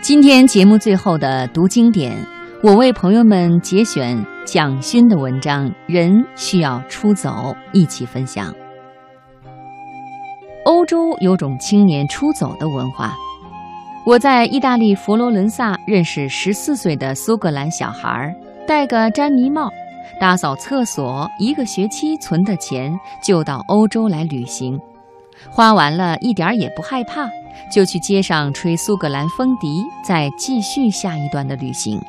今天节目最后的读经典，我为朋友们节选蒋勋的文章《人需要出走》，一起分享。欧洲有种青年出走的文化。我在意大利佛罗伦萨认识十四岁的苏格兰小孩，戴个詹妮帽，打扫厕所，一个学期存的钱就到欧洲来旅行，花完了一点儿也不害怕。就去街上吹苏格兰风笛，再继续下一段的旅行。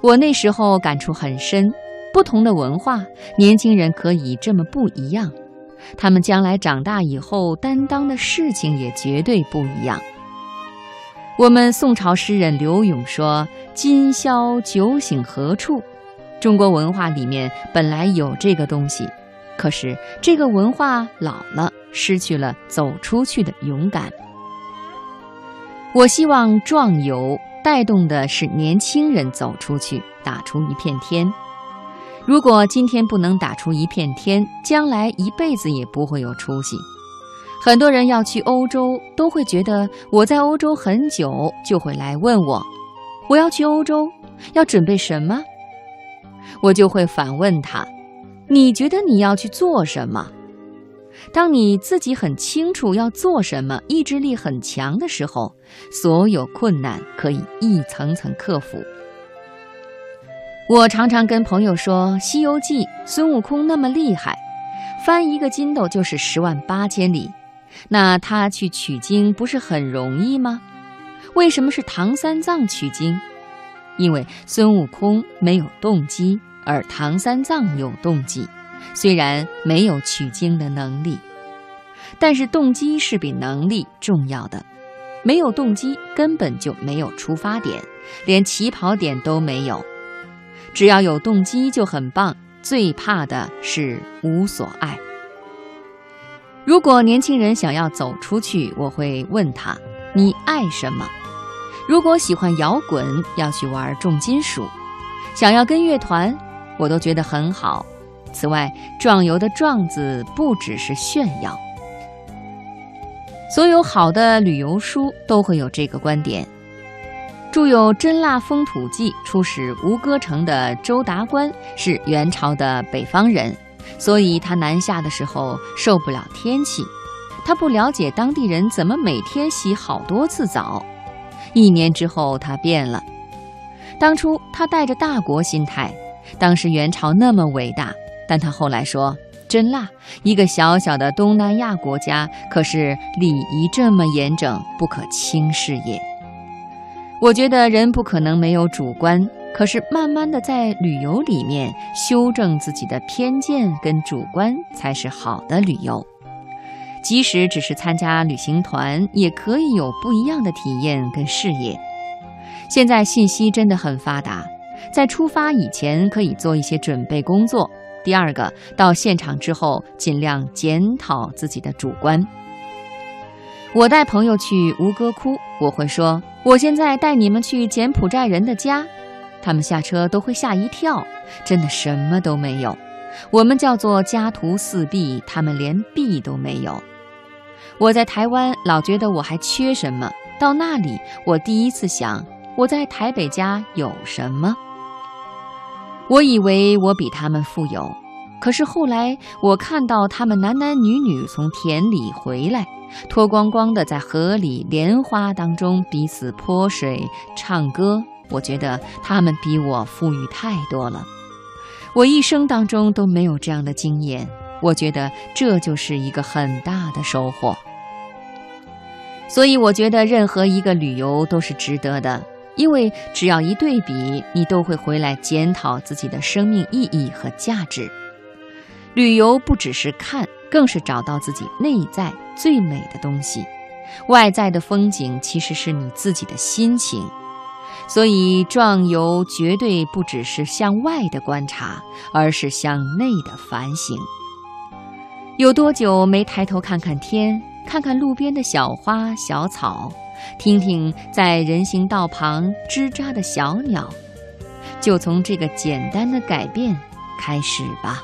我那时候感触很深，不同的文化，年轻人可以这么不一样，他们将来长大以后担当的事情也绝对不一样。我们宋朝诗人刘永说：“今宵酒醒何处？”中国文化里面本来有这个东西，可是这个文化老了，失去了走出去的勇敢。我希望壮游带动的是年轻人走出去，打出一片天。如果今天不能打出一片天，将来一辈子也不会有出息。很多人要去欧洲，都会觉得我在欧洲很久，就会来问我：我要去欧洲，要准备什么？我就会反问他：你觉得你要去做什么？当你自己很清楚要做什么，意志力很强的时候，所有困难可以一层层克服。我常常跟朋友说，《西游记》孙悟空那么厉害，翻一个筋斗就是十万八千里，那他去取经不是很容易吗？为什么是唐三藏取经？因为孙悟空没有动机，而唐三藏有动机。虽然没有取经的能力，但是动机是比能力重要的。没有动机，根本就没有出发点，连起跑点都没有。只要有动机就很棒。最怕的是无所爱。如果年轻人想要走出去，我会问他：你爱什么？如果喜欢摇滚，要去玩重金属，想要跟乐团，我都觉得很好。此外，壮游的“壮”字不只是炫耀。所有好的旅游书都会有这个观点。著有《真腊风土记》出使吴哥城的周达观是元朝的北方人，所以他南下的时候受不了天气，他不了解当地人怎么每天洗好多次澡。一年之后，他变了。当初他带着大国心态，当时元朝那么伟大。但他后来说：“真辣，一个小小的东南亚国家，可是礼仪这么严整，不可轻视也。”我觉得人不可能没有主观，可是慢慢的在旅游里面修正自己的偏见跟主观，才是好的旅游。即使只是参加旅行团，也可以有不一样的体验跟视野。现在信息真的很发达，在出发以前可以做一些准备工作。第二个，到现场之后，尽量检讨自己的主观。我带朋友去吴哥窟，我会说：“我现在带你们去柬埔寨人的家。”他们下车都会吓一跳，真的什么都没有。我们叫做家徒四壁，他们连壁都没有。我在台湾老觉得我还缺什么，到那里，我第一次想，我在台北家有什么。我以为我比他们富有，可是后来我看到他们男男女女从田里回来，脱光光的在河里莲花当中彼此泼水、唱歌。我觉得他们比我富裕太多了，我一生当中都没有这样的经验。我觉得这就是一个很大的收获。所以我觉得任何一个旅游都是值得的。因为只要一对比，你都会回来检讨自己的生命意义和价值。旅游不只是看，更是找到自己内在最美的东西。外在的风景其实是你自己的心情。所以壮游绝对不只是向外的观察，而是向内的反省。有多久没抬头看看天，看看路边的小花小草？听听在人行道旁吱喳的小鸟，就从这个简单的改变开始吧。